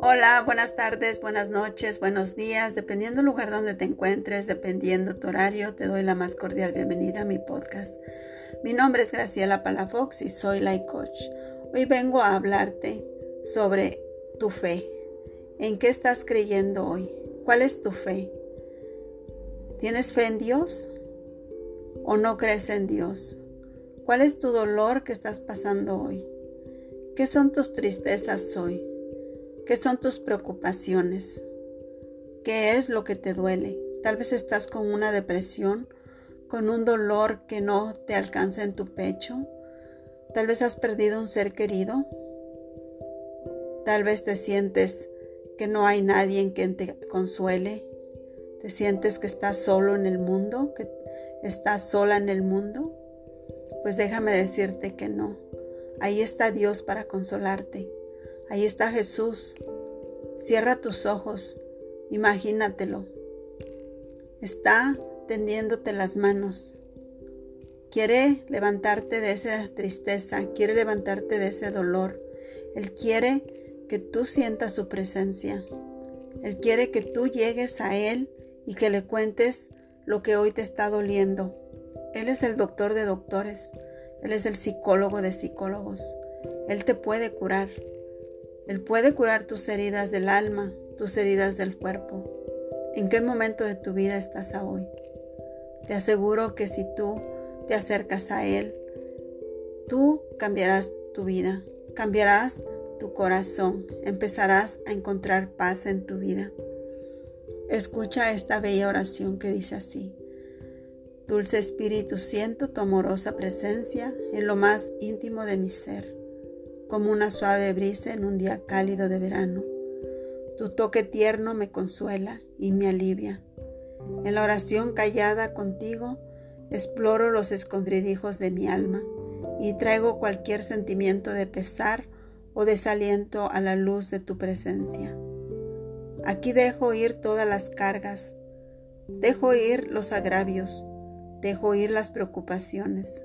Hola, buenas tardes, buenas noches, buenos días, dependiendo del lugar donde te encuentres, dependiendo tu horario, te doy la más cordial bienvenida a mi podcast. Mi nombre es Graciela Palafox y soy Life Coach. Hoy vengo a hablarte sobre tu fe. ¿En qué estás creyendo hoy? ¿Cuál es tu fe? ¿Tienes fe en Dios o no crees en Dios? ¿Cuál es tu dolor que estás pasando hoy? ¿Qué son tus tristezas hoy? ¿Qué son tus preocupaciones? ¿Qué es lo que te duele? Tal vez estás con una depresión, con un dolor que no te alcanza en tu pecho. Tal vez has perdido un ser querido. Tal vez te sientes que no hay nadie en quien te consuele. Te sientes que estás solo en el mundo, que estás sola en el mundo. Pues déjame decirte que no. Ahí está Dios para consolarte. Ahí está Jesús. Cierra tus ojos, imagínatelo. Está tendiéndote las manos. Quiere levantarte de esa tristeza, quiere levantarte de ese dolor. Él quiere que tú sientas su presencia. Él quiere que tú llegues a Él y que le cuentes lo que hoy te está doliendo. Él es el doctor de doctores. Él es el psicólogo de psicólogos. Él te puede curar. Él puede curar tus heridas del alma, tus heridas del cuerpo. ¿En qué momento de tu vida estás hoy? Te aseguro que si tú te acercas a Él, tú cambiarás tu vida, cambiarás tu corazón, empezarás a encontrar paz en tu vida. Escucha esta bella oración que dice así. Dulce Espíritu, siento tu amorosa presencia en lo más íntimo de mi ser como una suave brisa en un día cálido de verano. Tu toque tierno me consuela y me alivia. En la oración callada contigo, exploro los escondrijos de mi alma y traigo cualquier sentimiento de pesar o desaliento a la luz de tu presencia. Aquí dejo ir todas las cargas, dejo ir los agravios, dejo ir las preocupaciones,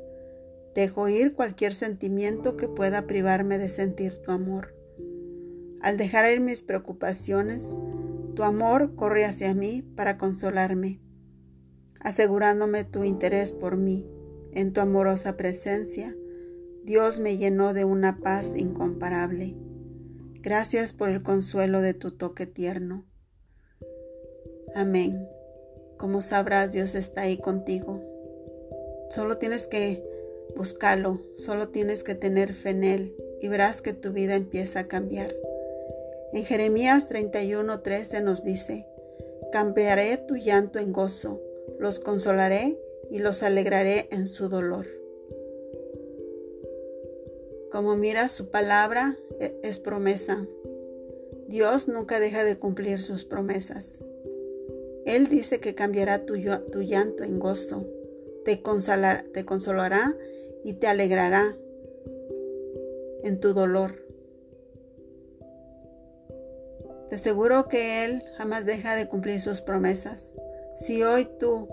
Dejo ir cualquier sentimiento que pueda privarme de sentir tu amor. Al dejar ir mis preocupaciones, tu amor corre hacia mí para consolarme, asegurándome tu interés por mí. En tu amorosa presencia, Dios me llenó de una paz incomparable. Gracias por el consuelo de tu toque tierno. Amén. Como sabrás, Dios está ahí contigo. Solo tienes que Búscalo, solo tienes que tener fe en Él y verás que tu vida empieza a cambiar. En Jeremías 31:13 nos dice, cambiaré tu llanto en gozo, los consolaré y los alegraré en su dolor. Como miras su palabra, e, es promesa. Dios nunca deja de cumplir sus promesas. Él dice que cambiará tu, llanto en gozo, te, te consolará y te alegrará en tu dolor. Te aseguro que Él jamás deja de cumplir sus promesas. Si hoy tú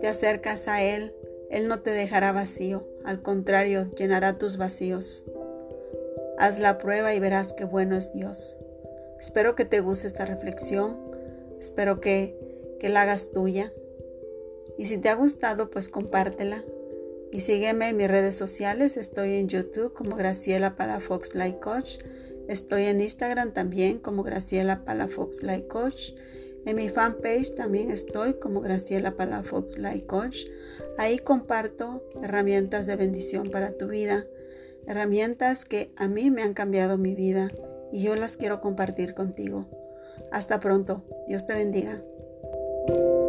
te acercas a Él, Él no te dejará vacío, al contrario, llenará tus vacíos. Haz la prueba y verás qué bueno es Dios. Espero que te guste esta reflexión, espero que, que la hagas tuya. Y si te ha gustado, pues compártela y sígueme en mis redes sociales. Estoy en YouTube como Graciela Palafox Life Coach. Estoy en Instagram también como Graciela Palafox Life Coach. En mi fanpage también estoy como Graciela Palafox Life Coach. Ahí comparto herramientas de bendición para tu vida. Herramientas que a mí me han cambiado mi vida y yo las quiero compartir contigo. Hasta pronto. Dios te bendiga. you